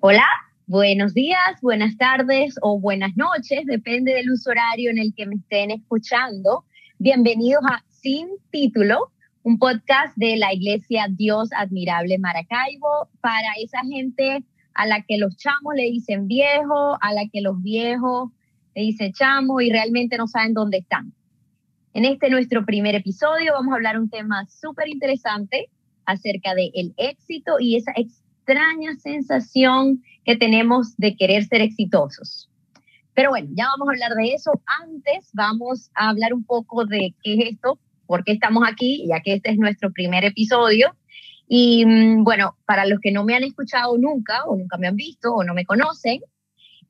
Hola, buenos días, buenas tardes o buenas noches, depende del uso horario en el que me estén escuchando. Bienvenidos a Sin Título, un podcast de la Iglesia Dios Admirable Maracaibo para esa gente a la que los chamos le dicen viejo, a la que los viejos le dicen chamo y realmente no saben dónde están. En este nuestro primer episodio vamos a hablar un tema súper interesante acerca del el éxito y esa extraña sensación que tenemos de querer ser exitosos. Pero bueno, ya vamos a hablar de eso. Antes vamos a hablar un poco de qué es esto, por qué estamos aquí, ya que este es nuestro primer episodio. Y mm, bueno, para los que no me han escuchado nunca o nunca me han visto o no me conocen,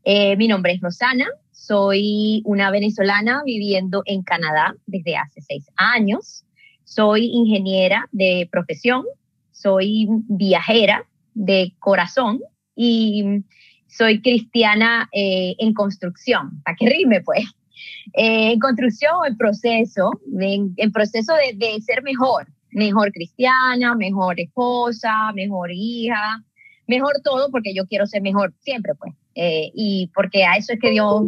eh, mi nombre es Rosana, soy una venezolana viviendo en Canadá desde hace seis años. Soy ingeniera de profesión, soy viajera, de corazón y soy cristiana eh, en construcción, para que rime pues. Eh, en construcción en proceso, en, proceso de, de, ser mejor, mejor cristiana, mejor esposa, mejor hija, mejor todo, porque yo quiero ser mejor siempre, pues. Eh, y porque a eso es que Dios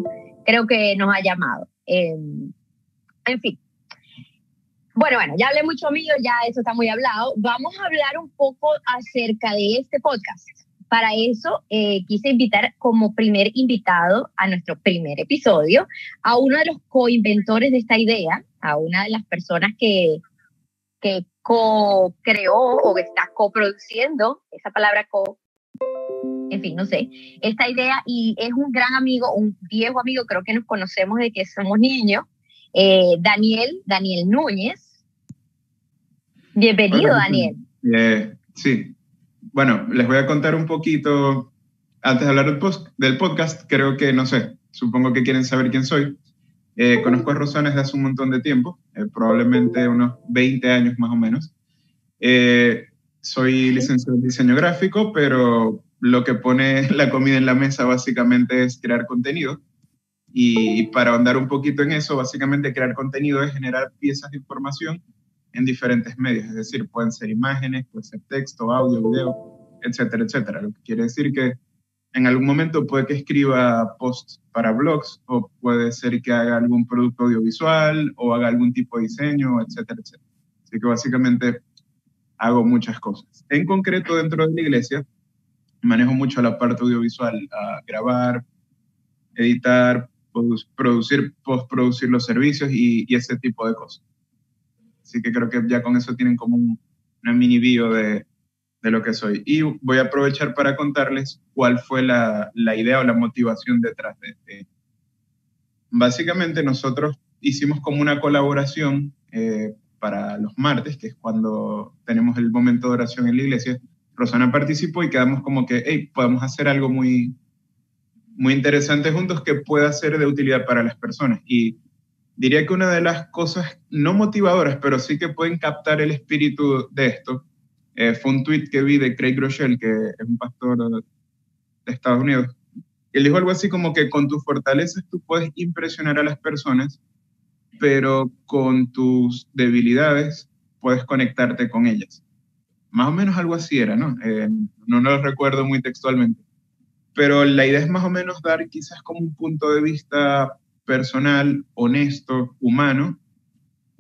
creo que nos ha llamado. en fin, bueno, bueno, ya hablé mucho mío, ya eso está muy hablado. Vamos a hablar un poco acerca de este podcast. Para eso eh, quise invitar como primer invitado a nuestro primer episodio a uno de los coinventores de esta idea, a una de las personas que, que co-creó o que está coproduciendo, esa palabra co, en fin, no sé, esta idea y es un gran amigo, un viejo amigo, creo que nos conocemos de que somos niños, eh, Daniel, Daniel Núñez. Bienvenido, Daniel. Eh, sí. Bueno, les voy a contar un poquito, antes de hablar del, podcast, creo que, no sé, supongo que quieren saber quién soy. Eh, conozco a Rosana desde hace un montón de tiempo, probablemente unos 20 años más o menos. soy licenciado en diseño gráfico, pero lo que pone la comida en la mesa básicamente es crear contenido. Y para ahondar un poquito en eso, básicamente crear contenido es generar piezas de información en diferentes medios, es decir, pueden ser imágenes, puede ser texto, audio, video, etcétera, etcétera. Lo que quiere decir que en algún momento puede que escriba posts para blogs o puede ser que haga algún producto audiovisual o haga algún tipo de diseño, etcétera, etcétera. Así que básicamente hago muchas cosas. En concreto, dentro de la iglesia, manejo mucho la parte audiovisual, grabar, editar, producir, postproducir los servicios y, ese tipo de cosas. Así que creo que ya con eso tienen como un, una mini bio de, de, lo que soy. Y voy a aprovechar para contarles cuál fue la, la idea o la motivación detrás de este. Básicamente nosotros hicimos como una colaboración eh, para los martes, que es cuando tenemos el momento de oración en la iglesia. Rosana participó y quedamos como que, hey, podemos hacer algo muy, muy interesante juntos que pueda ser de utilidad para las personas. Y diría que una de las cosas no motivadoras, pero sí que pueden captar el espíritu de esto, eh, fue un tweet que vi de Craig Rochelle, que es un pastor de Estados Unidos. Él dijo algo así como que con tus fortalezas tú puedes impresionar a las personas, pero con tus debilidades puedes conectarte con ellas. Más o menos algo así era, ¿no? Eh, no, no lo recuerdo muy textualmente pero la idea es más o menos dar quizás como un punto de vista personal, honesto, humano,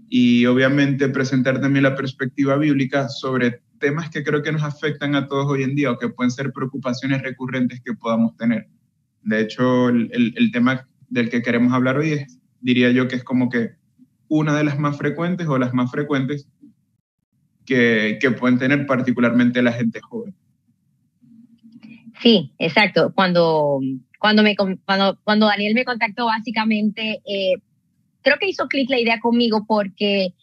y obviamente presentar también la perspectiva bíblica sobre temas que creo que nos afectan a todos hoy en día o que pueden ser preocupaciones recurrentes que podamos tener. De hecho, el, tema del que queremos hablar hoy es, diría yo, que es como que una de las más frecuentes o las más frecuentes que pueden tener particularmente la gente joven. Sí, exacto. Cuando, cuando, me, cuando, cuando Daniel me contactó, básicamente, eh, creo que hizo clic la idea conmigo porque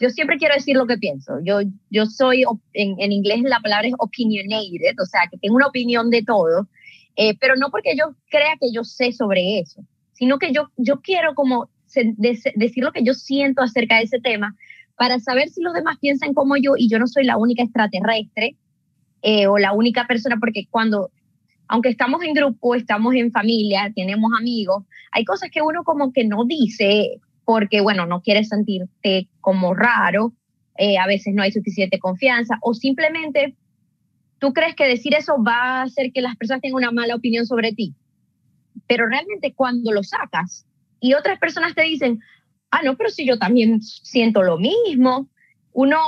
yo siempre quiero decir lo que pienso. Yo, yo soy, en, en inglés la palabra es opinionated, o sea, que tengo una opinión de todo, eh, pero no porque yo crea que yo sé sobre eso, sino que yo, yo quiero como decir lo que yo siento acerca de ese tema para saber si los demás piensan como yo y yo no soy la única extraterrestre eh, o la única persona, porque cuando aunque estamos en grupo, estamos en familia, tenemos amigos, hay cosas que uno como que no dice porque, bueno, no quiere sentirte como raro, eh, a veces no hay suficiente confianza o simplemente tú crees que decir eso va a hacer que las personas tengan una mala opinión sobre ti. Pero realmente cuando lo sacas y otras personas te dicen, ah, no, pero si yo también siento lo mismo, uno,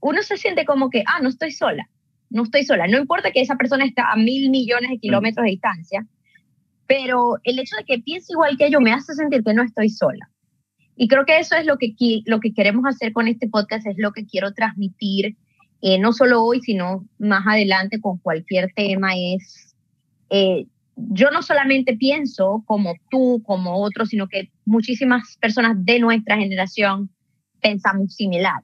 uno se siente como que, ah, no estoy sola, no estoy sola. No importa que esa persona está a mil millones de kilómetros de distancia, pero el hecho de que piense igual que yo me hace sentir que no estoy sola. Y creo que eso es lo que, lo que queremos hacer con este podcast, es lo que quiero transmitir, eh, no solo hoy, sino más adelante con cualquier tema, es, eh, yo no solamente pienso como tú, como otros, sino que muchísimas personas de nuestra generación pensamos similar.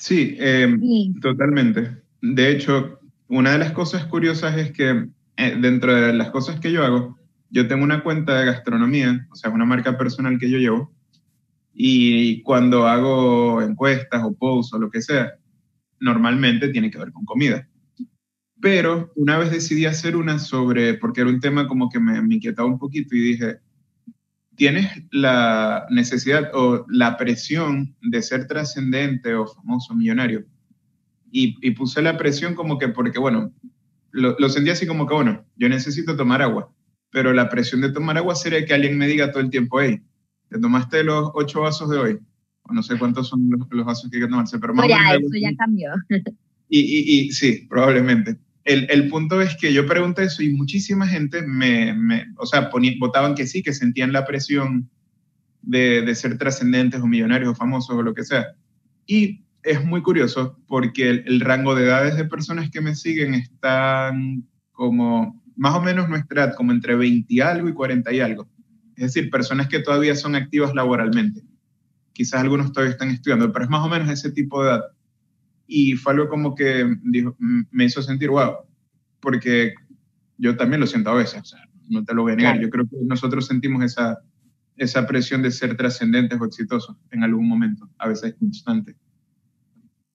Sí, em, totalmente. De hecho, una de las cosas curiosas es que eh, dentro de las cosas que yo hago, yo tengo una cuenta de gastronomía, o sea, una marca personal que yo llevo, y cuando hago encuestas o posts o lo que sea, normalmente tiene que ver con comida. Pero una vez decidí hacer una sobre, porque era un tema como que me, me inquietaba un poquito y dije, tienes la necesidad o la presión de ser trascendente o famoso, millonario. Y, y, puse la presión como que porque, bueno, lo, lo, sentí así como que, bueno, yo necesito tomar agua, pero la presión de tomar agua sería que alguien me diga todo el tiempo, hey, ¿te tomaste los ocho vasos de hoy? O no sé cuántos son los, vasos que hay que tomarse, pero más ya, eso ya cambió. Y, y, y, sí, probablemente. El, punto es que yo pregunté eso y muchísima gente me, o sea, votaban que sí, que sentían la presión de, de ser trascendentes o millonarios o famosos o lo que sea. Y es muy curioso porque el, rango de edades de personas que me siguen están como más o menos nuestra edad, como entre 20 y algo y 40 y algo. Es decir, personas que todavía son activas laboralmente. Quizás algunos todavía están estudiando, pero es más o menos ese tipo de edad. Y fue algo como que dijo, me hizo sentir, wow, porque yo también lo siento a veces, no te lo voy a negar. Yo creo que nosotros sentimos esa, esa presión de ser trascendentes o exitosos en algún momento, a veces constante.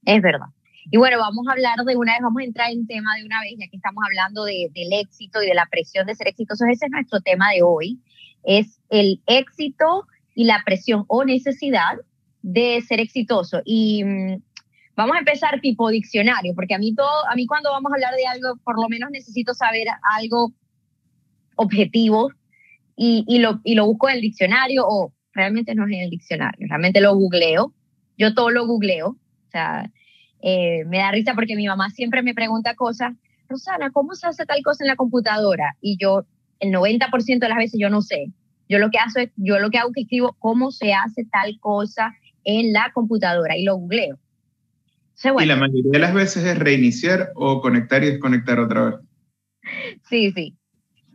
Es verdad. Y bueno, vamos a hablar de una vez, vamos a entrar en tema de una vez, ya que estamos hablando de, del éxito y de la presión de ser exitosos. Ese es nuestro tema de hoy, es el éxito y la presión o necesidad de ser exitoso. Y mm, vamos a empezar tipo diccionario, porque a mí todo, a mí cuando vamos a hablar de algo, por lo menos necesito saber algo objetivo y, y, lo, y lo busco en el diccionario o realmente no es en el diccionario, realmente lo googleo. Yo todo lo googleo sea, eh, me da risa porque mi mamá siempre me pregunta cosas, Rosana, ¿cómo se hace tal cosa en la computadora? Y yo, el 90% de las veces yo no sé. Yo lo que hago es, yo lo que hago es que escribo cómo se hace tal cosa en la computadora y lo googleo. Y la mayoría de las veces es reiniciar o conectar y desconectar otra vez. Sí, sí.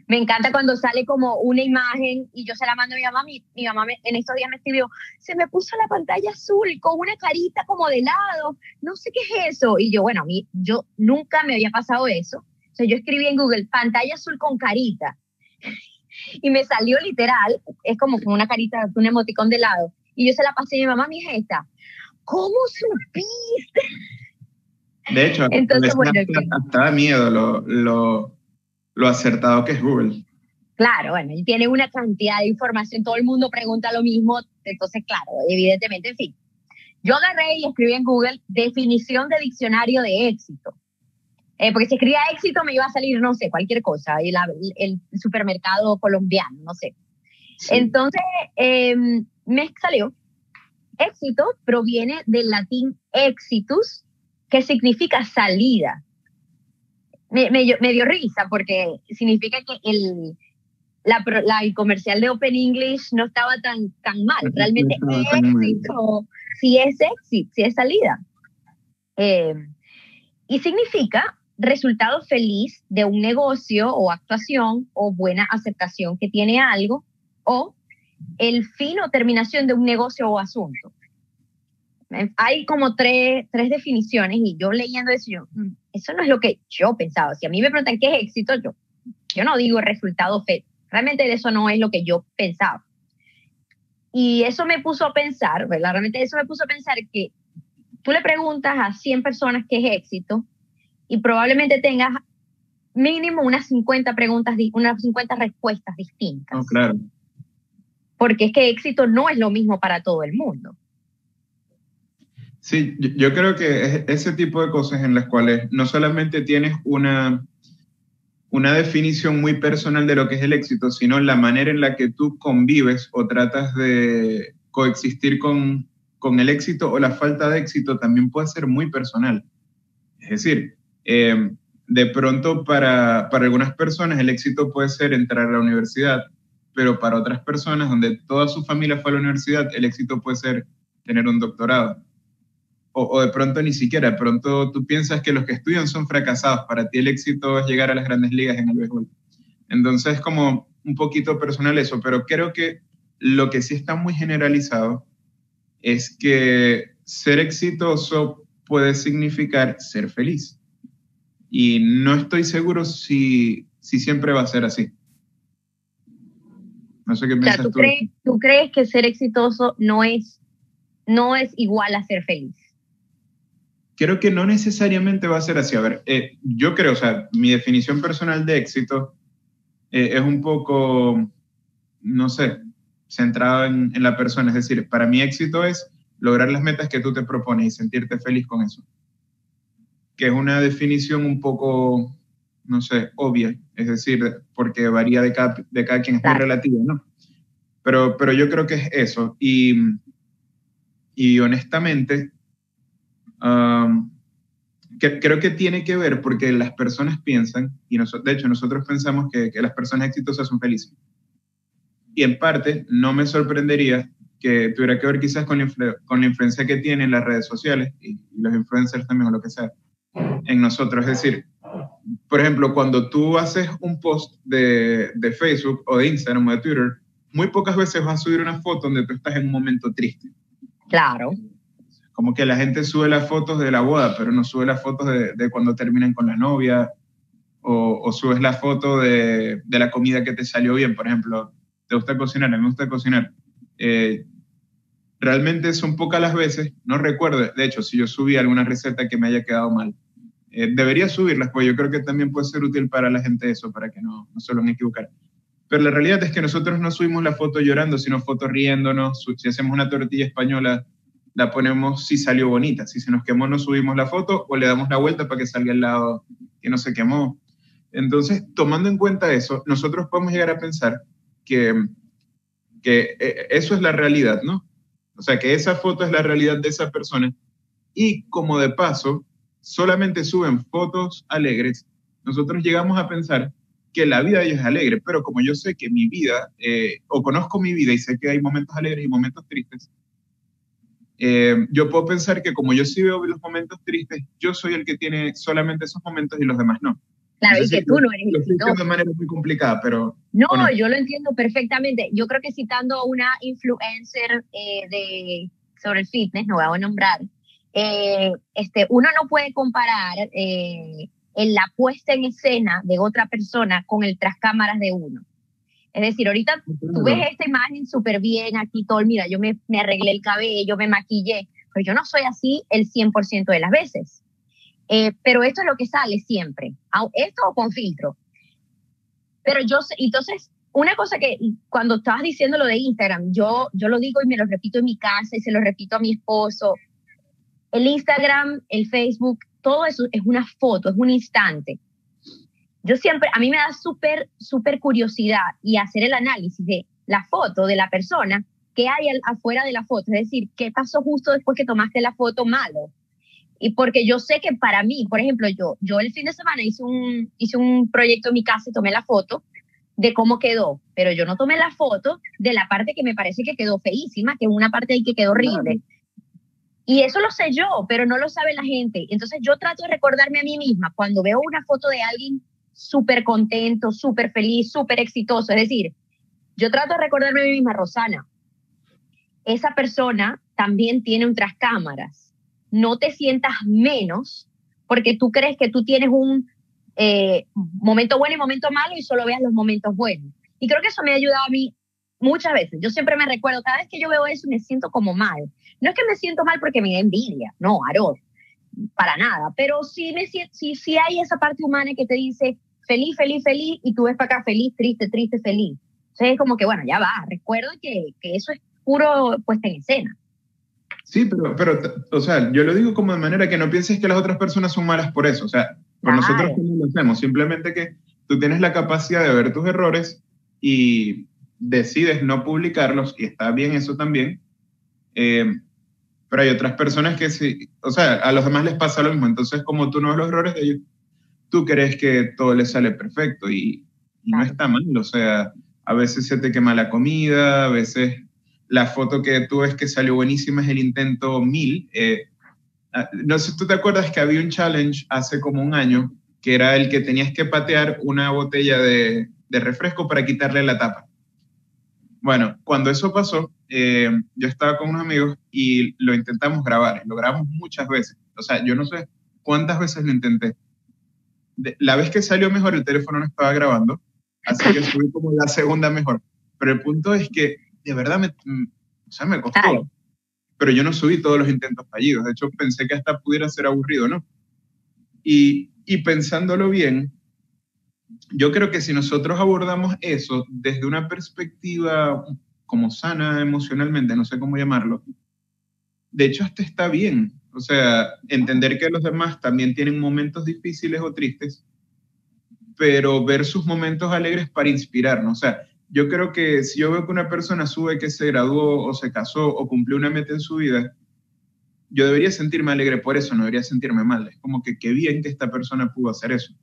Me encanta cuando sale como una imagen y yo se la mando a mi mamá. Mi, mi mamá en estos días me escribió, se me puso la pantalla azul con una carita como de lado, no sé qué es eso. Y yo, bueno, a mí, yo nunca me había pasado eso. O sea, yo escribí en Google, pantalla azul con carita. y me salió literal, es como con una carita, un emoticón de lado. Y yo se la pasé a mi mamá, mi hija esta, ¿cómo supiste? De hecho, Entonces, bueno, hasta da miedo lo, lo lo acertado que es Google. Claro, bueno, y tiene una cantidad de información, todo el mundo pregunta lo mismo, entonces, claro, evidentemente, en fin. Yo agarré y escribí en Google definición de diccionario de éxito. Eh, porque si escribía éxito me iba a salir, no sé, cualquier cosa, el, el supermercado colombiano, no sé. Entonces, em, me salió, éxito proviene del latín exitus, que significa salida me, me, dio risa porque significa que el, la, la, el comercial de Open English no estaba tan, tan mal. Realmente éxito, si es éxito, si es salida. Eh, y significa resultado feliz de un negocio o actuación o buena aceptación que tiene algo o el fin o terminación de un negocio o asunto. Hay como tres, tres definiciones y yo leyendo eso, yo, mm, eso no es lo que yo pensaba. Si a mí me preguntan qué es éxito, yo, yo no digo resultado fe. Realmente eso no es lo que yo pensaba. Y eso me puso a pensar, ¿verdad? Realmente eso me puso a pensar que tú le preguntas a 100 personas qué es éxito y probablemente tengas mínimo unas 50 preguntas, unas 50 respuestas distintas. Oh, claro. Porque es que éxito no es lo mismo para todo el mundo. Sí, yo creo que es ese tipo de cosas en las cuales no solamente tienes una, una definición muy personal de lo que es el éxito, sino la manera en la que tú convives o tratas de coexistir con, con el éxito o la falta de éxito también puede ser muy personal. Es decir, eh, de pronto para, para algunas personas el éxito puede ser entrar a la universidad, pero para otras personas donde toda su familia fue a la universidad, el éxito puede ser tener un doctorado o, de pronto ni siquiera, de pronto tú piensas que los que estudian son fracasados, para ti el éxito es llegar a las grandes ligas en el béisbol. Entonces, como un poquito personal eso, pero creo que lo que sí está muy generalizado es que ser exitoso puede significar ser feliz. Y no estoy seguro si, si siempre va a ser así. No sé qué piensas ¿tú, Crees, ¿tú crees que ser exitoso no es, no es igual a ser feliz? creo que no necesariamente va a ser así. A ver, eh, yo creo, o sea, mi definición personal de éxito eh, es un poco, no sé, centrado en, en, la persona. Es decir, para mí éxito es lograr las metas que tú te propones y sentirte feliz con eso. Que es una definición un poco, no sé, obvia. Es decir, porque varía de cada, de cada quien, es muy relativo, ¿no? Pero, pero yo creo que es eso. Y, y honestamente, que, creo que tiene que ver porque las personas piensan, y nosotros, de hecho nosotros pensamos que, que, las personas exitosas son felices. Y en parte no me sorprendería que tuviera que ver quizás con la, con la influencia que tienen las redes sociales y, los influencers también o lo que sea en nosotros. Es decir, por ejemplo, cuando tú haces un post de, de Facebook o de Instagram o de Twitter, muy pocas veces vas a subir una foto donde tú estás en un momento triste. Claro como que la gente sube las fotos de la boda, pero no sube las fotos de, cuando terminan con la novia, o, subes la foto de, la comida que te salió bien, por ejemplo, ¿te gusta cocinar? A mí me gusta cocinar. Eh, realmente son pocas las veces, no recuerdo, de hecho, si yo subí alguna receta que me haya quedado mal, eh, debería subirlas, pues yo creo que también puede ser útil para la gente eso, para que no, no se lo equivocar. Pero la realidad es que nosotros no subimos la foto llorando, sino fotos riéndonos. Si hacemos una tortilla española, la ponemos si salió bonita. Si se nos quemó, no subimos la foto o le damos la vuelta para que salga al lado que no se quemó. Entonces, tomando en cuenta eso, nosotros podemos llegar a pensar que, que eh, eso es la realidad, ¿no? O sea, que esa foto es la realidad de esa persona. Y como de paso, solamente suben fotos alegres, nosotros llegamos a pensar que la vida de ellos es alegre, pero como yo sé que mi vida, eh, o conozco mi vida y sé que hay momentos alegres y momentos tristes, eh, yo puedo pensar que como yo sí veo los momentos tristes, yo soy el que tiene solamente esos momentos y los demás no. Claro, y que tú no eres lo de manera muy complicada, pero... No, yo lo entiendo perfectamente. Yo creo que citando una influencer eh, de, sobre el fitness, no voy a nombrar, eh, este, uno no puede comparar en la puesta en escena de otra persona con el tras cámaras de uno. Es decir, ahorita tú ves esta imagen súper bien aquí, todo, mira, yo me, me, arreglé el cabello, me maquillé, pero yo no soy así el 100% de las veces. Eh, pero esto es lo que sale siempre, esto o con filtro. Pero yo entonces, una cosa que cuando estabas diciendo lo de Instagram, yo, yo lo digo y me lo repito en mi casa y se lo repito a mi esposo. El Instagram, el Facebook, todo eso es una foto, es un instante yo siempre, a mí me da súper, súper curiosidad y hacer el análisis de la foto de la persona, qué hay afuera de la foto, es decir, qué pasó justo después que tomaste la foto malo. Y porque yo sé que para mí, por ejemplo, yo, yo el fin de semana hice un, hice un proyecto en mi casa y tomé la foto de cómo quedó, pero yo no tomé la foto de la parte que me parece que quedó feísima, que es una parte ahí que quedó horrible. Y eso lo sé yo, pero no lo sabe la gente. Entonces yo trato de recordarme a mí misma cuando veo una foto de alguien súper contento, súper feliz, súper exitoso. Es decir, yo trato de recordarme a mí misma, Rosana, esa persona también tiene un tras cámaras. No te sientas menos porque tú crees que tú tienes un eh, momento bueno y momento malo y solo veas los momentos buenos. Y creo que eso me ha ayudado a mí muchas veces. Yo siempre me recuerdo, cada vez que yo veo eso me siento como mal. No es que me siento mal porque me da envidia, no, Aro, para nada, pero sí, me, sí, sí hay esa parte humana que te dice, feliz, feliz, feliz, y tú ves para acá feliz, triste, triste, feliz. Entonces es como que, bueno, ya va, recuerdo que, que eso es puro puesta en escena. Sí, pero, pero, o sea, yo lo digo como de manera que no pienses que las otras personas son malas por eso. O sea, con nosotros no lo hacemos. Simplemente que tú tienes la capacidad de ver tus errores y decides no publicarlos, y está bien eso también. Eh, pero hay otras personas que sí, o sea, a los demás les pasa lo mismo. Entonces, como tú no ves los errores de ellos, tú crees que todo les sale perfecto y, no está mal. O sea, a veces se te quema la comida, a veces la foto que tú ves que salió buenísima es el intento 1000. Eh, no sé si tú te acuerdas que había un challenge hace como un año que era el que tenías que patear una botella de, de refresco para quitarle la tapa. Bueno, cuando eso pasó, eh, yo estaba con unos amigos y lo intentamos grabar, lo grabamos muchas veces. O sea, yo no sé cuántas veces lo intenté. la vez que salió mejor, el teléfono no estaba grabando, así que subí como la segunda mejor. Pero el punto es que de verdad me, mm, o sea, me costó. Pero yo no subí todos los intentos fallidos. De hecho, pensé que hasta pudiera ser aburrido, ¿no? Y, y pensándolo bien, yo creo que si nosotros abordamos eso desde una perspectiva como sana emocionalmente, no sé cómo llamarlo, de hecho hasta está bien. O sea, entender que los demás también tienen momentos difíciles o tristes, pero ver sus momentos alegres para inspirarnos. O sea, yo creo que si yo veo que una persona sube que se graduó o se casó o cumplió una meta en su vida, yo debería sentirme alegre por eso, no debería sentirme mal. Es como que qué bien que esta persona pudo hacer eso.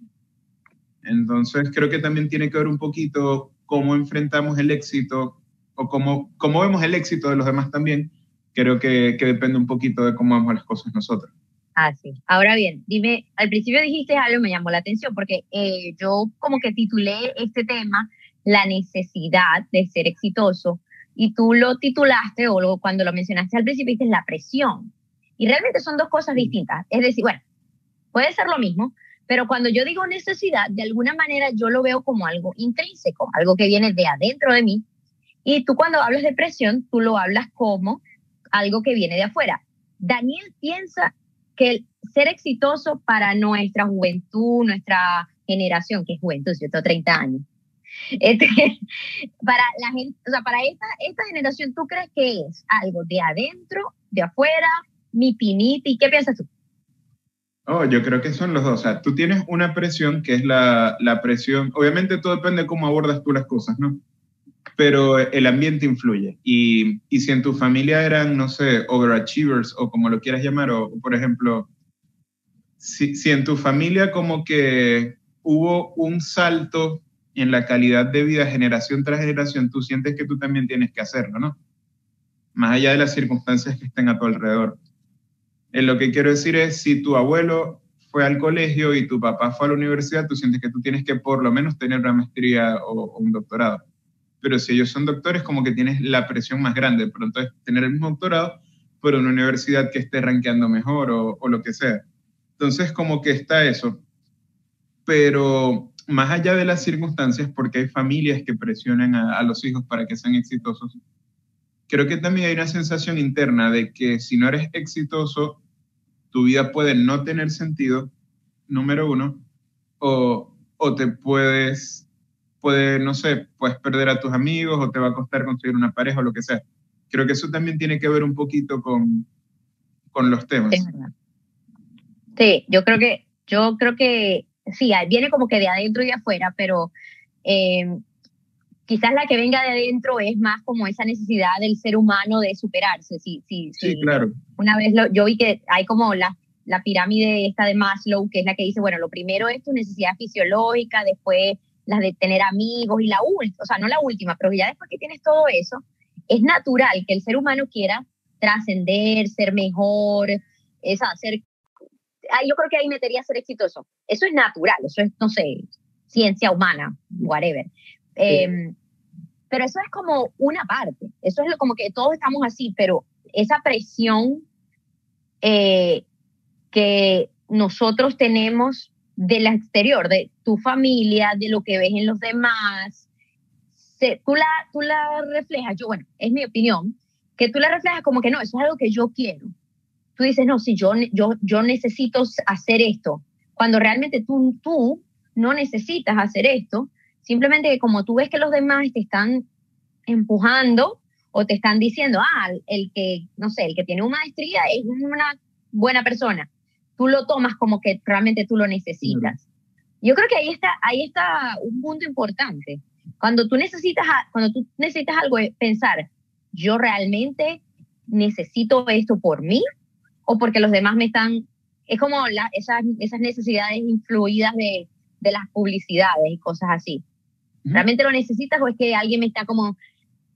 Entonces, creo que también tiene que ver un poquito cómo enfrentamos el éxito o cómo, cómo vemos el éxito de los demás también. Creo que, que depende un poquito de cómo vemos las cosas nosotros. Ah, sí. Ahora bien, dime, al principio dijiste algo me llamó la atención porque eh, yo como que titulé este tema la necesidad de ser exitoso y tú lo titulaste o lo, cuando lo mencionaste al principio dijiste la presión. Y realmente son dos cosas distintas. Es decir, bueno, puede ser lo mismo, pero cuando yo digo necesidad, de alguna manera yo lo veo como algo intrínseco, algo que viene de adentro de mí. Y tú cuando hablas de presión, tú lo hablas como algo que viene de afuera. Daniel piensa que el ser exitoso para nuestra juventud, nuestra generación, que es juventud, yo tengo 30 años, este, para la gente, o sea, para esta, esta generación, ¿tú crees que es algo de adentro, de afuera, mi piniti? ¿Qué piensas tú? Oh, yo creo que son los dos. O sea, tú tienes una presión que es la, la presión. Obviamente todo depende de cómo abordas tú las cosas, ¿no? Pero el ambiente influye. Y, y, si en tu familia eran, no sé, overachievers o como lo quieras llamar, o, por ejemplo, si, si en tu familia como que hubo un salto en la calidad de vida generación tras generación, tú sientes que tú también tienes que hacerlo, ¿no? Más allá de las circunstancias que estén a tu alrededor. En lo que quiero decir es, si tu abuelo fue al colegio y tu papá fue a la universidad, tú sientes que tú tienes que por lo menos tener una maestría o, un doctorado. Pero si ellos son doctores, como que tienes la presión más grande. Pronto es tener el mismo doctorado, pero una universidad que esté rankeando mejor o, lo que sea. Entonces, como que está eso. Pero más allá de las circunstancias, porque hay familias que presionan a, a los hijos para que sean exitosos, creo que también hay una sensación interna de que si no eres exitoso, tu vida puede no tener sentido, número uno, o, o te puedes, puede, no sé, puedes perder a tus amigos o te va a costar conseguir una pareja o lo que sea. Creo que eso también tiene que ver un poquito con, con los temas. Sí, yo creo que, yo creo que sí, viene como que de adentro y de afuera, pero eh, quizás la que venga de adentro es más como esa necesidad del ser humano de superarse. Sí, sí, sí. claro. Una vez yo vi que hay como la, la pirámide esta de Maslow, que es la que dice, bueno, lo primero es tu necesidad fisiológica, después las de tener amigos y la última, o sea, no la última, pero ya después que tienes todo eso, es natural que el ser humano quiera trascender, ser mejor, esa, ser... yo creo que ahí metería ser exitoso. Eso es natural, eso es, no sé, ciencia humana, whatever. Em, pero eso es como una parte, eso es como que todos estamos así, pero esa presión eh, que nosotros tenemos del exterior, de tu familia, de lo que ves en los demás, tú, la, tú la reflejas, yo, bueno, es mi opinión, que tú la reflejas como que no, eso es algo que yo quiero. Tú dices, no, si yo, yo, yo necesito hacer esto, cuando realmente tú, tú no necesitas hacer esto, Simplemente que como tú ves que los demás te están empujando o te están diciendo, ah, el que, no sé, el que tiene una maestría es una buena persona. Tú lo tomas como que realmente tú lo necesitas. Yo creo que ahí está, ahí está un punto importante. Cuando tú necesitas, cuando tú necesitas algo, es pensar, yo realmente necesito esto por mí o porque los demás me están, es como esas, esas necesidades influidas de, de las publicidades y cosas así. ¿Realmente lo necesitas o es que alguien me está como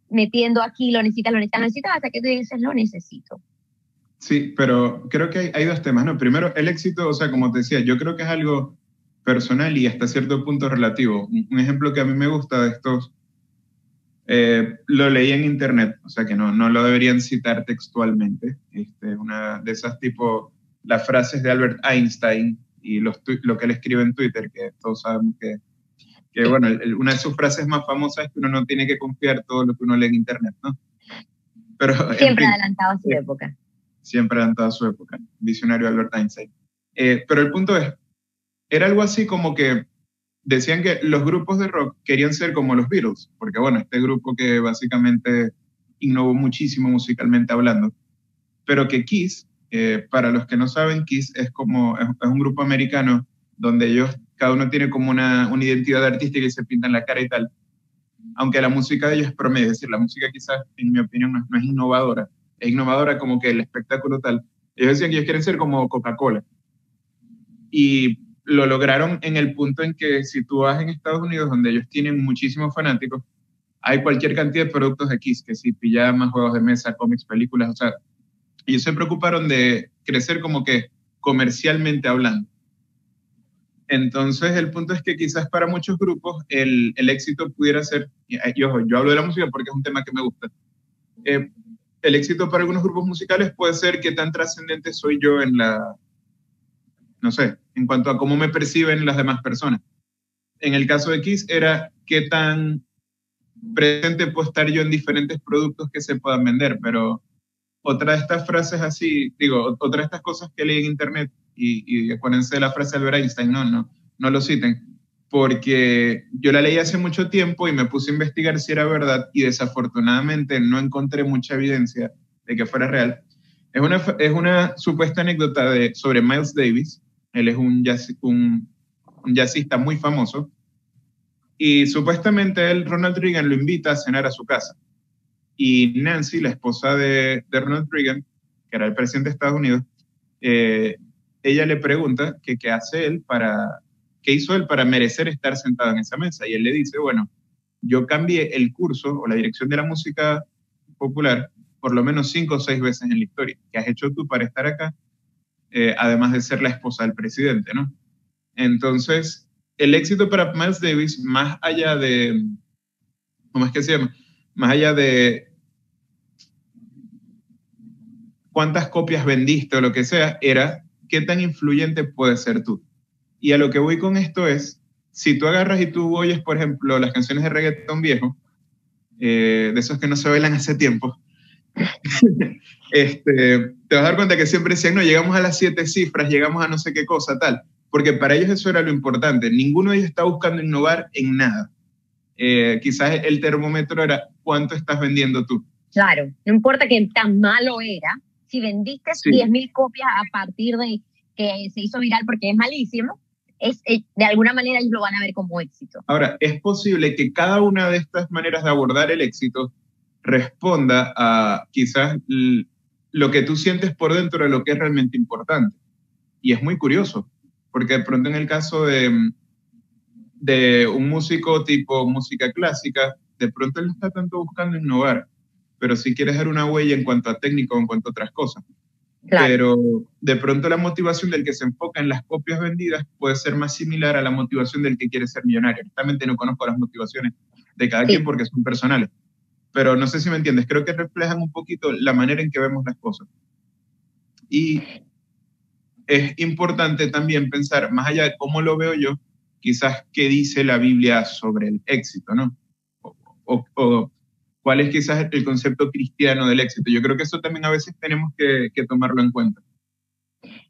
metiendo aquí, lo necesitas, lo necesitas, lo necesitas, hasta que tú dices, lo necesito? Sí, pero creo que hay, hay, dos temas, ¿no? Primero, el éxito, o sea, como te decía, yo creo que es algo personal y hasta cierto punto relativo. Un, ejemplo que a mí me gusta de estos, eh, lo leí en internet, o sea que no, no lo deberían citar textualmente, este, una de esas tipo, las frases de Albert Einstein y los, lo que él escribe en Twitter, que todos sabemos que, que bueno, una de sus frases más famosas es que uno no tiene que confiar todo lo que uno lee en internet, ¿no? Pero, siempre adelantado a su época. Siempre adelantado a su época, visionario Albert Einstein. Eh, pero el punto es, era algo así como que decían que los grupos de rock querían ser como los Beatles, porque bueno, este grupo que básicamente innovó muchísimo musicalmente hablando, pero que Kiss, eh, para los que no saben, Kiss es como, es, un grupo americano donde ellos, cada uno tiene como una, una identidad artística y se pintan la cara y tal, aunque la música de ellos es promedio, es decir, la música quizás, en mi opinión, no es innovadora, innovadora como que el espectáculo tal. Ellos decían que ellos quieren ser como Coca-Cola. Y lo lograron en el punto en que si tú vas en Estados Unidos, donde ellos tienen muchísimos fanáticos, hay cualquier cantidad de productos X, que si pijamas, juegos de mesa, cómics, películas, o sea, ellos se preocuparon de crecer como que comercialmente hablando. Entonces, el punto es que quizás para muchos grupos el, el éxito pudiera ser, y, yo hablo de la música porque es un tema que me gusta, eh, el éxito para algunos grupos musicales puede ser que tan trascendente soy yo en la, no sé, en cuanto a cómo me perciben las demás personas. En el caso de X era qué tan presente puedo estar yo en diferentes productos que se puedan vender, pero otra de estas frases así, digo, otra de estas cosas que leí en internet, y, y acuérdense de la frase de Albert Einstein, no, no, no lo citen, porque yo la leí hace mucho tiempo y me puse a investigar si era verdad y desafortunadamente no encontré mucha evidencia de que fuera real. Es una, es una supuesta anécdota de, sobre Miles Davis, él es un, un, jazzista muy famoso. Y supuestamente él, Ronald Reagan, lo invita a cenar a su casa. Y Nancy, la esposa de, Ronald Reagan, que era el presidente de Estados Unidos, eh, ella le pregunta que qué hace él para, qué hizo él para merecer estar sentado en esa mesa. Y él le dice, bueno, yo cambié el curso o la dirección de la música popular por lo menos cinco o seis veces en la historia. ¿Qué has hecho tú para estar acá? Eh, además de ser la esposa del presidente, ¿no? Entonces, el éxito para Miles Davis, más allá de, ¿cómo es que se llama? Más allá de cuántas copias vendiste o lo que sea, era qué tan influyente puedes ser tú. Y a lo que voy con esto es, si tú agarras y tú oyes, por ejemplo, las canciones de reggaetón viejo, eh, de esos que no se bailan hace tiempo, este, te vas a dar cuenta que siempre decían, no, llegamos a las siete cifras, llegamos a no sé qué cosa, tal, porque para ellos eso era lo importante. Ninguno de ellos está buscando innovar en nada. Eh, quizás el termómetro era cuánto estás vendiendo tú. Claro, no importa que tan malo era, si vendiste 10.000 copias a partir de que se hizo viral porque es malísimo, es, eh, de alguna manera ellos lo van a ver como éxito. Ahora, es posible que cada una de estas maneras de abordar el éxito responda a quizás lo que tú sientes por dentro de lo que es realmente importante. Y es muy curioso, porque de pronto en el caso de, de un músico tipo música clásica, de pronto él no está tanto buscando innovar, pero sí quiere dejar una huella en cuanto a técnico en cuanto a otras cosas. Pero de pronto la motivación del que se enfoca en las copias vendidas puede ser más similar a la motivación del que quiere ser millonario. Honestamente no conozco las motivaciones de cada quien porque son personales pero no sé si me entiendes, creo que reflejan un poquito la manera en que vemos las cosas. Y es importante también pensar, más allá de cómo lo veo yo, quizás qué dice la Biblia sobre el éxito, ¿no? O, cuál es quizás el concepto cristiano del éxito. Yo creo que eso también a veces tenemos que, tomarlo en cuenta.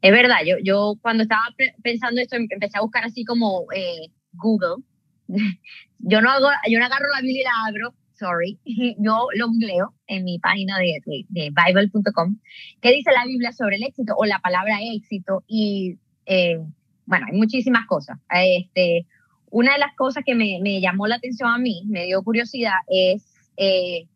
Es verdad, yo, yo cuando estaba pensando esto empecé a buscar así como eh, Google. Yo no, hago, yo no agarro la Biblia y la abro, sorry, yo lo googleo en mi página de, de, bible.com, ¿qué dice la Biblia sobre el éxito o la palabra éxito? Y eh, bueno, hay muchísimas cosas. Este, una de las cosas que me, me llamó la atención a mí, me dio curiosidad, es eh,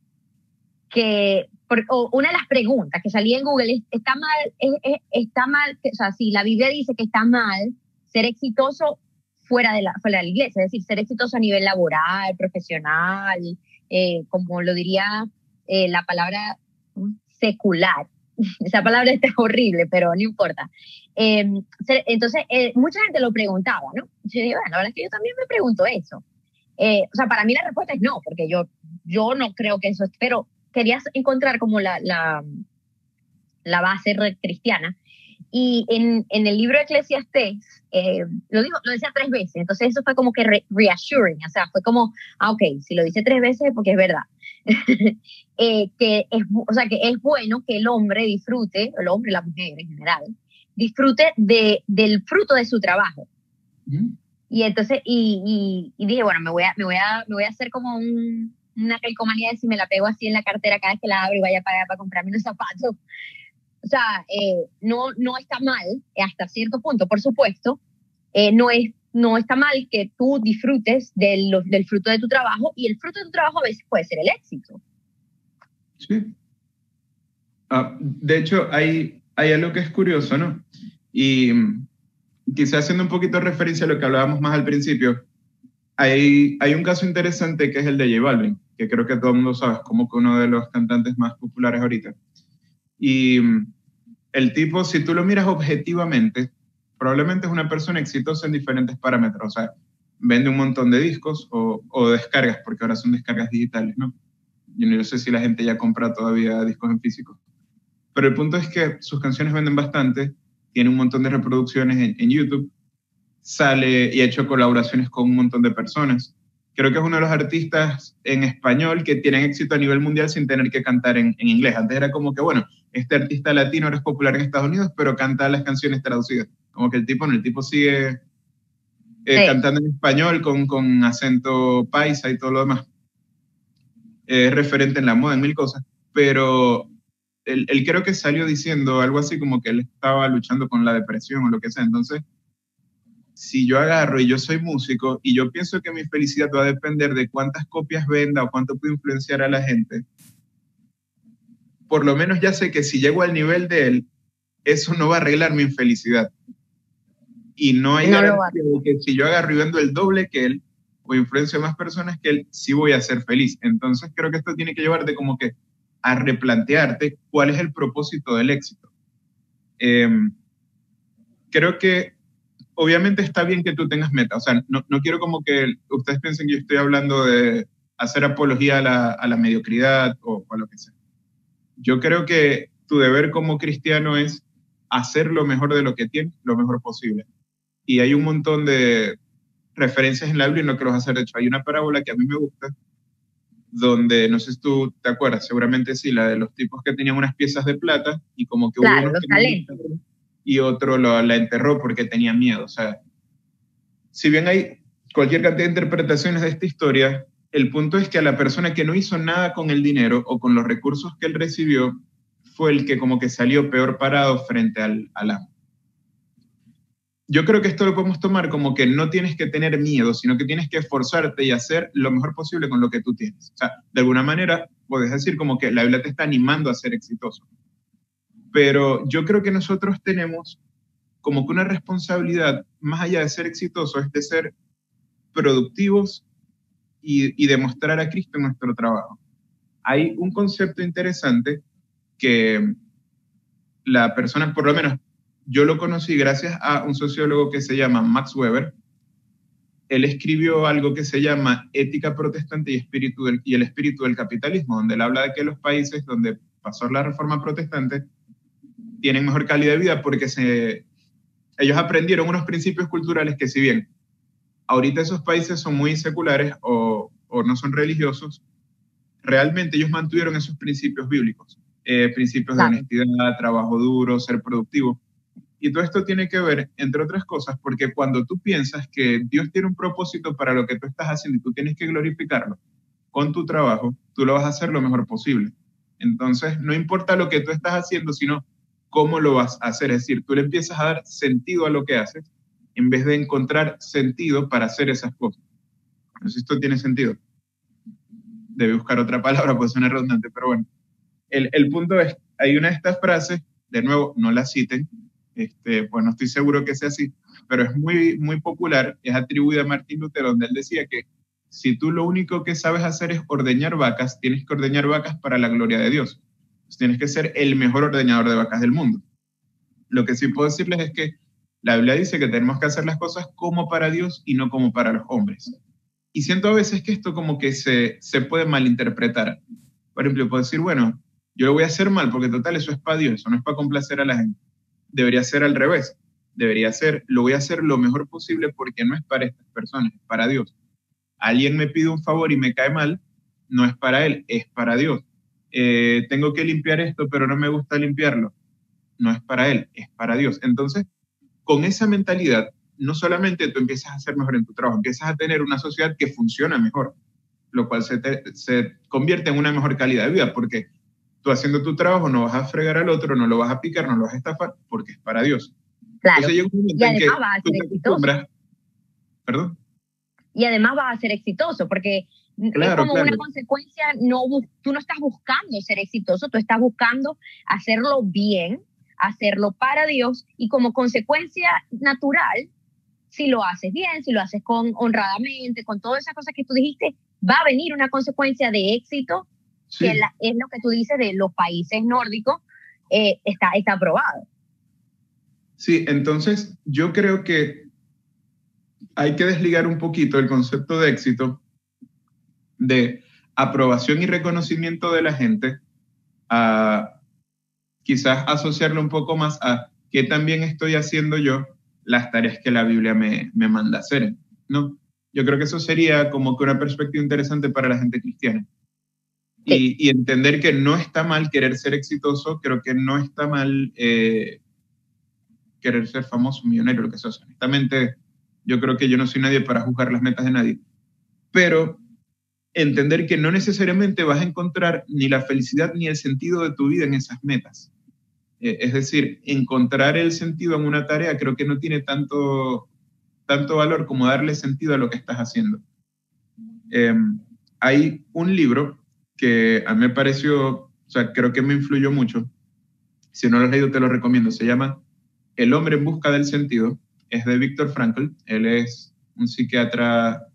que o una de las preguntas que salía en Google es, está mal, está mal, o sea, si la Biblia dice que está mal ser exitoso fuera de la, fuera de la iglesia, es decir, ser exitoso a nivel laboral, profesional, eh, como lo diría eh, la palabra secular. Esa palabra está horrible, pero no importa. Em, entonces, eh, mucha gente lo preguntaba, ¿no? Yo digo, bueno, la verdad es que yo también me pregunto eso. o sea, para mí la respuesta es no, porque yo, yo no creo que eso es, pero querías encontrar como la, la, la base cristiana. Y en, en, el libro de Eclesiastes, eh, lo, dijo, lo decía tres veces, entonces eso fue como que reassuring, o sea, fue como, ah, ok, si lo dice tres veces es porque es verdad. eh, que es, o sea, que es bueno que el hombre disfrute, el hombre y la mujer en general, disfrute de, del fruto de su trabajo. Y entonces, y, y, dije, bueno, me voy, a, me, voy a, me voy a hacer como un, una calcomanía de si me la pego así en la cartera cada vez que la abro y vaya a pagar para comprarme unos zapatos. O sea, eh, no, no está mal hasta cierto punto, por supuesto. Eh, no, es, no está mal que tú disfrutes del, del fruto de tu trabajo y el fruto de tu trabajo a veces puede ser el éxito. Sí. Ah, de hecho, hay, hay algo que es curioso, ¿no? Y quizás haciendo un poquito referencia a lo que hablábamos más al principio, hay, hay un caso interesante que es el de J Balvin que creo que todo el mundo sabe, es como que uno de los cantantes más populares ahorita. Y mm, el tipo, si tú lo miras objetivamente, probablemente es una persona exitosa en diferentes parámetros. O sea, vende un montón de discos o, o descargas, porque ahora son descargas digitales, ¿no? Yo no sé si la gente ya compra todavía discos en físico. Pero el punto es que sus canciones venden bastante, tiene un montón de reproducciones en, en YouTube, sale y ha hecho colaboraciones con un montón de personas creo que es uno de los artistas en español que tienen éxito a nivel mundial sin tener que cantar en, inglés. Antes era como que, bueno, este artista latino ahora es popular en Estados Unidos, pero canta las canciones traducidas. Como que el tipo, no, el tipo sigue eh, cantando en español con, con acento paisa y todo lo demás. Es referente en la moda, en mil cosas. Pero él, él creo que salió diciendo algo así como que él estaba luchando con la depresión o lo que sea. Entonces, si yo agarro y yo soy músico y yo pienso que mi felicidad va a depender de cuántas copias venda o cuánto puedo influenciar a la gente, por lo menos ya sé que si llego al nivel de él, eso no va a arreglar mi infelicidad. Y no hay garantía de que si yo agarro y vendo el doble que él o influencio a más personas que él, sí voy a ser feliz. Entonces creo que esto tiene que llevarte como que a replantearte cuál es el propósito del éxito. Em, creo que obviamente está bien que tú tengas meta. O sea, no, no, quiero como que ustedes piensen que yo estoy hablando de hacer apología a la, a la mediocridad o, a lo que sea. Yo creo que tu deber como cristiano es hacer lo mejor de lo que tienes, lo mejor posible. Y hay un montón de referencias en la Biblia en lo que los hacer. De hecho, hay una parábola que a mí me gusta, donde, no sé si tú te acuerdas, seguramente sí, la de los tipos que tenían unas piezas de plata y como que claro, los talentos y otro lo, la enterró porque tenía miedo. O sea, si bien hay cualquier cantidad de interpretaciones de esta historia, el punto es que a la persona que no hizo nada con el dinero o con los recursos que él recibió fue el que como que salió peor parado frente al, al amo. Yo creo que esto lo podemos tomar como que no tienes que tener miedo, sino que tienes que esforzarte y hacer lo mejor posible con lo que tú tienes. O sea, de alguna manera puedes decir como que la Biblia te está animando a ser exitoso pero yo creo que nosotros tenemos como que una responsabilidad, más allá de ser exitosos, es de ser productivos y, demostrar a Cristo en nuestro trabajo. Hay un concepto interesante que la persona, por lo menos yo lo conocí gracias a un sociólogo que se llama Max Weber. Él escribió algo que se llama Ética Protestante y, espíritu y el Espíritu del Capitalismo, donde él habla de que los países donde pasó la Reforma Protestante tienen mejor calidad de vida porque se, ellos aprendieron unos principios culturales que si bien ahorita esos países son muy seculares o, o no son religiosos, realmente ellos mantuvieron esos principios bíblicos, eh, principios de honestidad, trabajo duro, ser productivo. Y todo esto tiene que ver, entre otras cosas, porque cuando tú piensas que Dios tiene un propósito para lo que tú estás haciendo y tú tienes que glorificarlo, con tu trabajo, tú lo vas a hacer lo mejor posible. Entonces, no importa lo que tú estás haciendo, sino cómo lo vas a hacer. Es decir, tú le empiezas a dar sentido a lo que haces en vez de encontrar sentido para hacer esas cosas. No sé si esto tiene sentido. Debe buscar otra palabra, puede ser redundante, pero bueno. El, el, punto es, hay una de estas frases, de nuevo, no la citen, este, pues no estoy seguro que sea así, pero es muy, muy popular, es atribuida a Martín Lutero, donde él decía que si tú lo único que sabes hacer es ordeñar vacas, tienes que ordeñar vacas para la gloria de Dios. Tienes que ser el mejor ordeñador de vacas del mundo. Lo que sí puedo decirles es que la Biblia dice que tenemos que hacer las cosas como para Dios y no como para los hombres. Y siento a veces que esto como que se, se puede malinterpretar. Por ejemplo, puedo decir, bueno, yo lo voy a hacer mal porque total eso es para Dios, eso no es para complacer a la gente. Debería ser al revés. Debería ser, lo voy a hacer lo mejor posible porque no es para estas personas, es para Dios alguien me pide un favor y me cae mal, no es para él, es para Dios. Eh, tengo que limpiar esto, pero no me gusta limpiarlo. No es para él, es para Dios. Entonces, con esa mentalidad, no solamente tú empiezas a ser mejor en tu trabajo, empiezas a tener una sociedad que funciona mejor, lo cual se, se convierte en una mejor calidad de vida, porque tú haciendo tu trabajo no vas a fregar al otro, no lo vas a picar, no lo vas a estafar, porque es para Dios. Claro. Entonces, un momento en que tú Perdón y además vas a ser exitoso, porque es como una consecuencia, no, tú no estás buscando ser exitoso, tú estás buscando hacerlo bien, hacerlo para Dios y como consecuencia natural, si lo haces bien, si lo haces con honradamente, con todas esas cosas que tú dijiste, va a venir una consecuencia de éxito, que es lo que tú dices de los países nórdicos, eh, está, está aprobado. Sí, entonces yo creo que hay que desligar un poquito el concepto de éxito de aprobación y reconocimiento de la gente a quizás asociarlo un poco más a qué también estoy haciendo yo las tareas que la Biblia me, me manda hacer, ¿no? Yo creo que eso sería como que una perspectiva interesante para la gente cristiana. Y, entender que no está mal querer ser exitoso, creo que no está mal eh, querer ser famoso, millonario, lo que sea. Honestamente, yo creo que yo no soy nadie para juzgar las metas de nadie. Pero entender que no necesariamente vas a encontrar ni la felicidad ni el sentido de tu vida en esas metas. Eh, es decir, encontrar el sentido en una tarea creo que no tiene tanto, tanto valor como darle sentido a lo que estás haciendo. Em, hay un libro que a mí me pareció, o sea, creo que me influyó mucho. Si no lo has leído, te lo recomiendo. Se llama El hombre en busca del sentido es de Víctor Frankl. Él es un psiquiatra,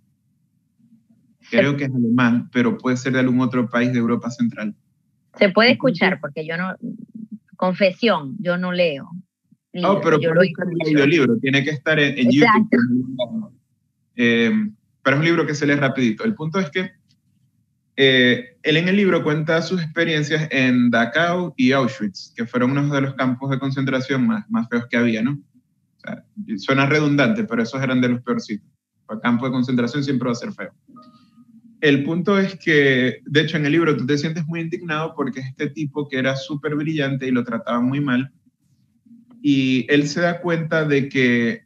creo que es alemán, pero puede ser de algún otro país de Europa Central. Se puede escuchar porque yo no, confesión, yo no leo. No, pero yo lo el libro, tiene que estar en, YouTube. Eh, pero es un libro que se lee rapidito. El punto es que eh, él en el libro cuenta sus experiencias en Dachau y Auschwitz, que fueron uno de los campos de concentración más, más feos que había, ¿no? suena redundante, pero esos eran de los peorcitos. El campo de concentración siempre va a ser feo. El punto es que, de hecho, en el libro tú te sientes muy indignado porque este tipo que era súper brillante y lo trataba muy mal, y él se da cuenta de que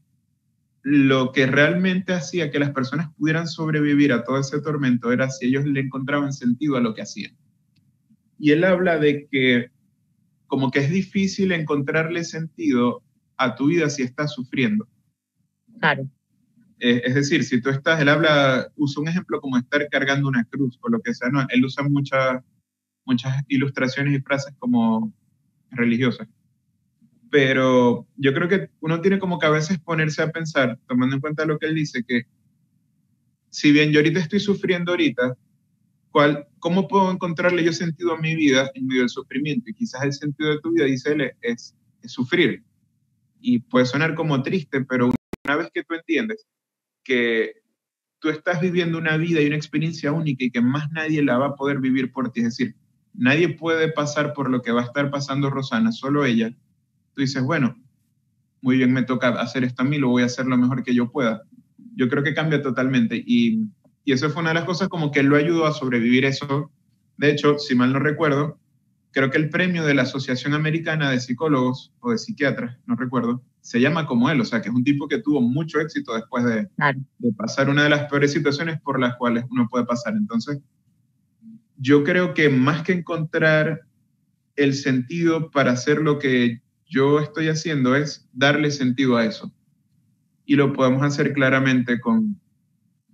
lo que realmente hacía que las personas pudieran sobrevivir a todo ese tormento era si ellos le encontraban sentido a lo que hacían. Y él habla de que como que es difícil encontrarle sentido a tu vida si estás sufriendo. Claro. Eh, es decir, si tú estás, él habla, usa un ejemplo como estar cargando una cruz o lo que sea, no, él usa muchas muchas ilustraciones y frases como religiosas. Pero yo creo que uno tiene como que a veces ponerse a pensar, tomando en cuenta lo que él dice, que si bien yo ahorita estoy sufriendo ahorita, ¿cuál, ¿cómo puedo encontrarle yo sentido a mi vida en medio del sufrimiento? Y quizás el sentido de tu vida, dice él, es, es sufrir y puede sonar como triste, pero una vez que tú entiendes que tú estás viviendo una vida y una experiencia única y que más nadie la va a poder vivir por ti, es decir, nadie puede pasar por lo que va a estar pasando Rosana, solo ella, tú dices, bueno, muy bien, me toca hacer esto a mí, lo voy a hacer lo mejor que yo pueda. Yo creo que cambia totalmente y, y eso fue una de las cosas como que lo ayudó a sobrevivir eso. De hecho, si mal no recuerdo, creo que el premio de la Asociación Americana de Psicólogos o de Psiquiatras, no recuerdo, se llama como él, o sea, que es un tipo que tuvo mucho éxito después de, de pasar una de las peores situaciones por las cuales uno puede pasar. Entonces, yo creo que más que encontrar el sentido para hacer lo que yo estoy haciendo es darle sentido a eso. Y lo podemos hacer claramente con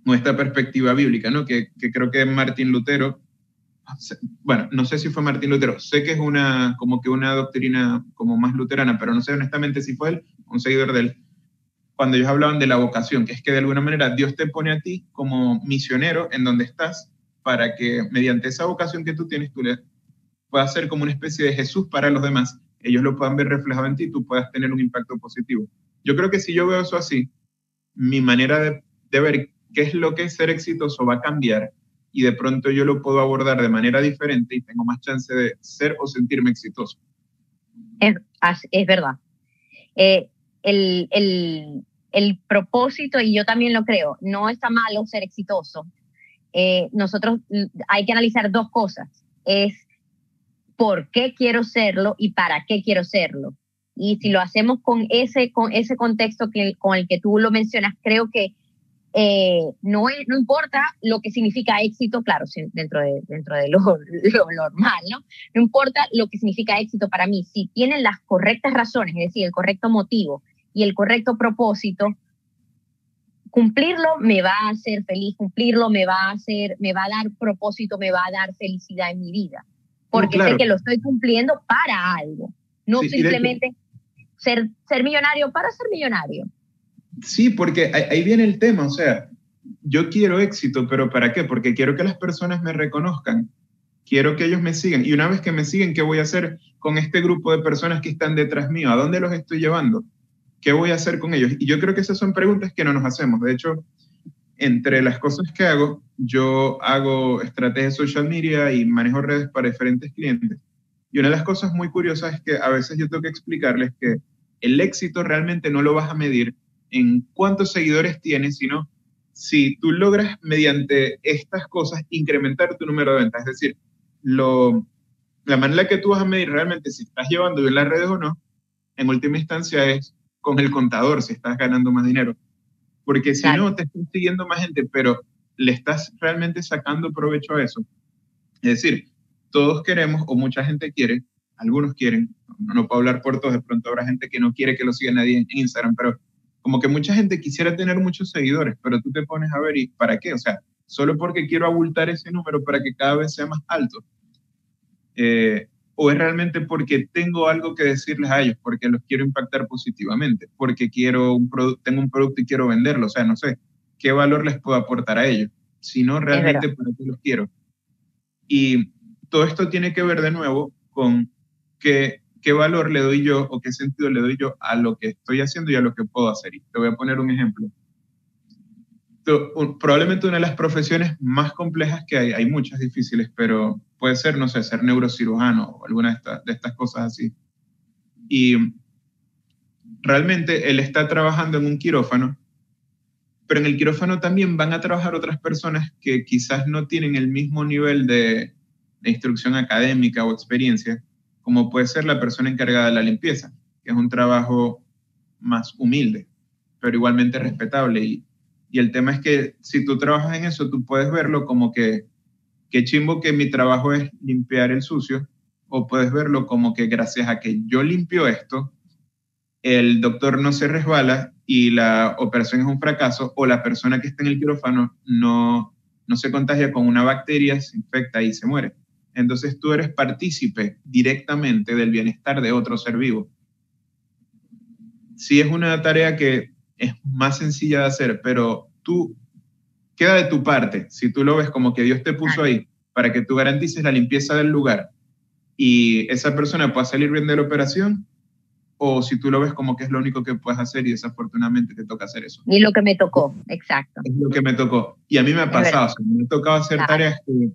nuestra perspectiva bíblica, ¿no? Que, que creo que Martín Lutero, bueno, no sé si fue Martín Lutero, sé que es una, como que una doctrina como más luterana, pero no sé honestamente si fue él, un seguidor de él, cuando ellos hablaban de la vocación, que es que de alguna manera Dios te pone a ti como misionero en donde estás para que mediante esa vocación que tú tienes, tú le puedas ser como una especie de Jesús para los demás, ellos lo puedan ver reflejado en ti, tú puedas tener un impacto positivo. Yo creo que si yo veo eso así, mi manera de, de ver qué es lo que es ser exitoso va a cambiar y de pronto yo lo puedo abordar de manera diferente y tengo más chance de ser o sentirme exitoso. Es, es verdad. Eh, el, el, el, propósito, y yo también lo creo, no está malo ser exitoso. Eh, nosotros hay que analizar dos cosas. Es por qué quiero serlo y para qué quiero serlo. Y si lo hacemos con ese, con ese contexto que, con el que tú lo mencionas, creo que eh, no, no importa lo que significa éxito, claro, dentro de, dentro de lo, lo, normal, ¿no? No importa lo que significa éxito para mí, si tienen las correctas razones, es decir, el correcto motivo y el correcto propósito, cumplirlo me va a hacer feliz, cumplirlo me va a hacer, me va a dar propósito, me va a dar felicidad en mi vida, porque sé que lo estoy cumpliendo para algo, no simplemente ser, ser millonario para ser millonario. Sí, porque ahí viene el tema, o sea, yo quiero éxito, pero ¿para qué? Porque quiero que las personas me reconozcan, quiero que ellos me sigan. Y una vez que me siguen, ¿qué voy a hacer con este grupo de personas que están detrás mío? ¿A dónde los estoy llevando? ¿Qué voy a hacer con ellos? Y yo creo que esas son preguntas que no nos hacemos. De hecho, entre las cosas que hago, yo hago estrategias social media y manejo redes para diferentes clientes. Y una de las cosas muy curiosas es que a veces yo tengo que explicarles que el éxito realmente no lo vas a medir en cuántos seguidores tienes, sino si tú logras mediante estas cosas incrementar tu número de ventas. Es decir, lo, la manera que tú vas a medir realmente si estás llevando bien las redes o no, en última instancia es con el contador, si estás ganando más dinero. Porque si no, te estás siguiendo más gente, pero le estás realmente sacando provecho a eso. Es decir, todos queremos, o mucha gente quiere, algunos quieren, no, no puedo hablar por todos, de pronto habrá gente que no quiere que lo siga nadie en Instagram, pero como que mucha gente quisiera tener muchos seguidores, pero tú te pones a ver, ¿y para qué? O sea, solo porque quiero abultar ese número para que cada vez sea más alto. Eh, o es realmente porque tengo algo que decirles a ellos, porque los quiero impactar positivamente, porque quiero un tengo un producto y quiero venderlo, o sea, no sé, ¿qué valor les puedo aportar a ellos? Si no, realmente para qué los quiero. Y todo esto tiene que ver de nuevo con que qué valor le doy yo o qué sentido le doy yo a lo que estoy haciendo y a lo que puedo hacer. Y te voy a poner un ejemplo. Probablemente una de las profesiones más complejas que hay, hay muchas difíciles, pero puede ser, no sé, ser neurocirujano o alguna de estas, cosas así. Y realmente él está trabajando en un quirófano, pero en el quirófano también van a trabajar otras personas que quizás no tienen el mismo nivel de, de instrucción académica o experiencia como puede ser la persona encargada de la limpieza, que es un trabajo más humilde, pero igualmente respetable. Y, y el tema es que si tú trabajas en eso, tú puedes verlo como que, qué chimbo que mi trabajo es limpiar el sucio, o puedes verlo como que gracias a que yo limpio esto, el doctor no se resbala y la operación es un fracaso, o la persona que está en el quirófano no, no se contagia con una bacteria, se infecta y se muere entonces tú eres partícipe directamente del bienestar de otro ser vivo. Sí es una tarea que es más sencilla de hacer, pero tú queda de tu parte, si tú lo ves como que Dios te puso ahí para que tú garantices la limpieza del lugar y esa persona pueda salir bien de la operación, o si tú lo ves como que es lo único que puedes hacer y desafortunadamente te toca hacer eso. Y lo que me tocó, exacto. Es lo que me tocó. Y a mí me ha pasado, me ha tocado hacer tareas que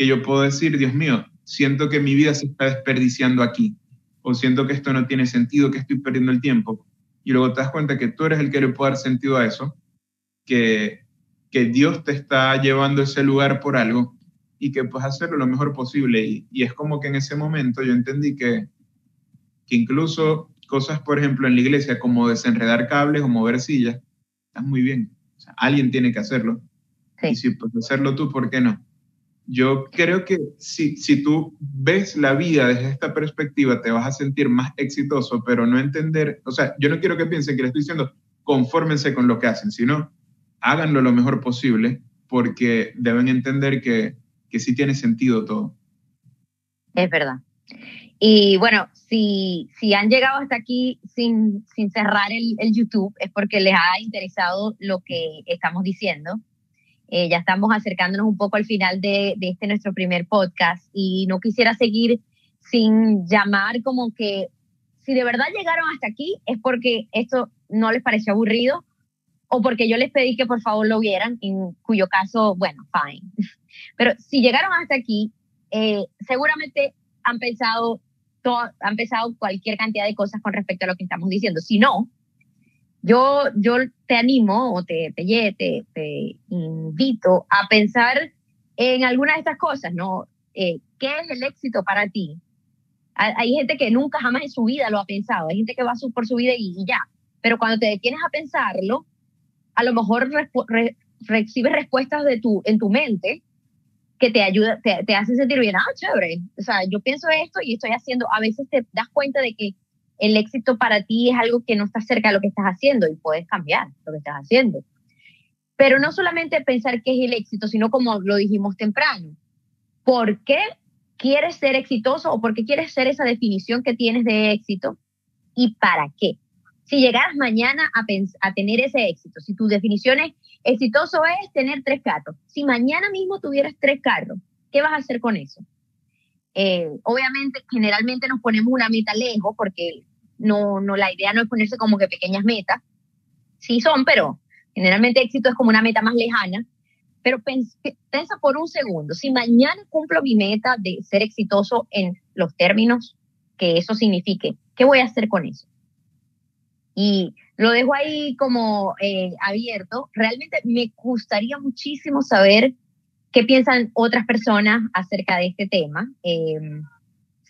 que yo puedo decir, Dios mío, siento que mi vida se está desperdiciando aquí, o siento que esto no tiene sentido, que estoy perdiendo el tiempo. Y luego te das cuenta que tú eres el que le puede dar sentido a eso, que, que Dios te está llevando a ese lugar por algo y que puedes hacerlo lo mejor posible. Y, y es como que en ese momento yo entendí que, que incluso cosas, por ejemplo, en la iglesia, como desenredar cables o mover sillas, están muy bien. alguien tiene que hacerlo. Y si puedes hacerlo tú, ¿por qué no? Yo creo que si, si tú ves la vida desde esta perspectiva, te vas a sentir más exitoso, pero no entender, o sea, yo no quiero que piensen que les estoy diciendo, confórmense con lo que hacen, sino háganlo lo mejor posible, porque deben entender que, que sí tiene sentido todo. Es verdad. Y bueno, si, si han llegado hasta aquí sin, sin cerrar el, el YouTube, es porque les ha interesado lo que estamos diciendo. Eh, ya estamos acercándonos un poco al final de, de, este nuestro primer podcast y no quisiera seguir sin llamar como que si de verdad llegaron hasta aquí es porque esto no les pareció aburrido o porque yo les pedí que por favor lo vieran, en cuyo caso, bueno, fine. Pero si llegaron hasta aquí, eh, seguramente han pensado han pensado cualquier cantidad de cosas con respecto a lo que estamos diciendo. Si no, yo, yo te animo o te, te, invito a pensar en alguna de estas cosas, ¿no? Eh, ¿Qué es el éxito para ti? Hay gente que nunca jamás en su vida lo ha pensado, hay gente que va por su vida y, ya, pero cuando te detienes a pensarlo, a lo mejor recibes respuestas de tu, en tu mente que te ayuda, te, te hace sentir bien, ah, chévere, o sea, yo pienso esto y estoy haciendo, a veces te das cuenta de que el éxito para ti es algo que no está cerca de lo que estás haciendo y puedes cambiar lo que estás haciendo. Pero no solamente pensar qué es el éxito, sino como lo dijimos temprano, ¿por qué quieres ser exitoso o por qué quieres ser esa definición que tienes de éxito y para qué? Si llegaras mañana a, tener ese éxito, si tu definición es Exitoso es tener tres carros. Si mañana mismo tuvieras tres carros, ¿qué vas a hacer con eso? Eh, obviamente, generalmente nos ponemos una meta lejos porque no, no, la idea no es ponerse como que pequeñas metas. Sí son, pero generalmente éxito es como una meta más lejana. Pero piensa por un segundo, si mañana cumplo mi meta de ser exitoso en los términos que eso signifique, ¿qué voy a hacer con eso? Y lo dejo ahí como eh, abierto. Realmente me gustaría muchísimo saber qué piensan otras personas acerca de este tema. Em,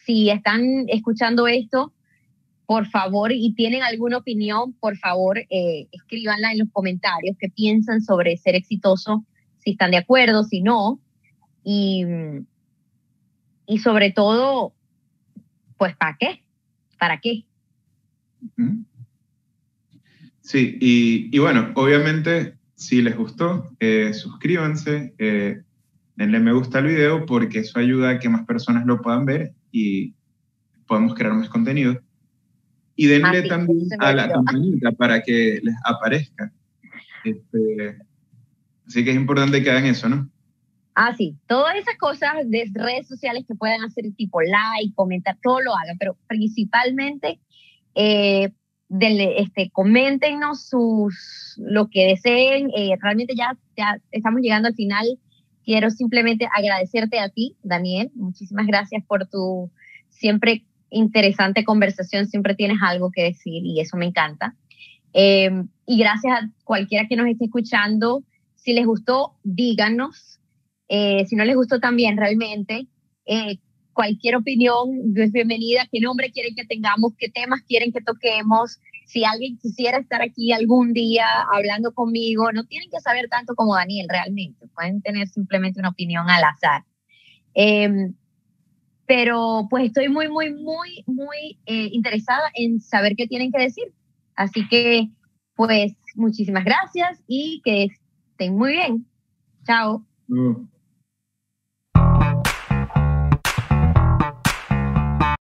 si están escuchando esto, por favor, y tienen alguna opinión, por favor, eh, escríbanla en los comentarios, qué piensan sobre ser exitoso, si están de acuerdo, si no. Y, y sobre todo, pues, ¿para qué? ¿Para qué? Sí, y, bueno, obviamente, si les gustó, eh, suscríbanse, eh, denle me gusta al video porque eso ayuda a que más personas lo puedan ver y podemos crear más contenido. Y denle también a la campanita para que les aparezca. Este, así que es importante que hagan eso, ¿no? Ah, sí, todas esas cosas de redes sociales que puedan hacer tipo like, comentar, todo lo hagan, pero principalmente eh, este, coméntenos sus, lo que deseen. Eh, realmente ya, ya estamos llegando al final. Quiero simplemente agradecerte a ti, Daniel. Muchísimas gracias por tu siempre interesante conversación. Siempre tienes algo que decir y eso me encanta. Em, y gracias a cualquiera que nos esté escuchando. Si les gustó, díganos. Eh, si no les gustó también, realmente, eh, cualquier opinión es bienvenida, qué nombre quieren que tengamos, qué temas quieren que toquemos. Si alguien quisiera estar aquí algún día hablando conmigo, no tienen que saber tanto como Daniel realmente, pueden tener simplemente una opinión al azar. Em, pero pues estoy muy, muy, muy, muy eh, interesada en saber qué tienen que decir. Así que pues muchísimas gracias y que estén muy bien. Chao. Mm.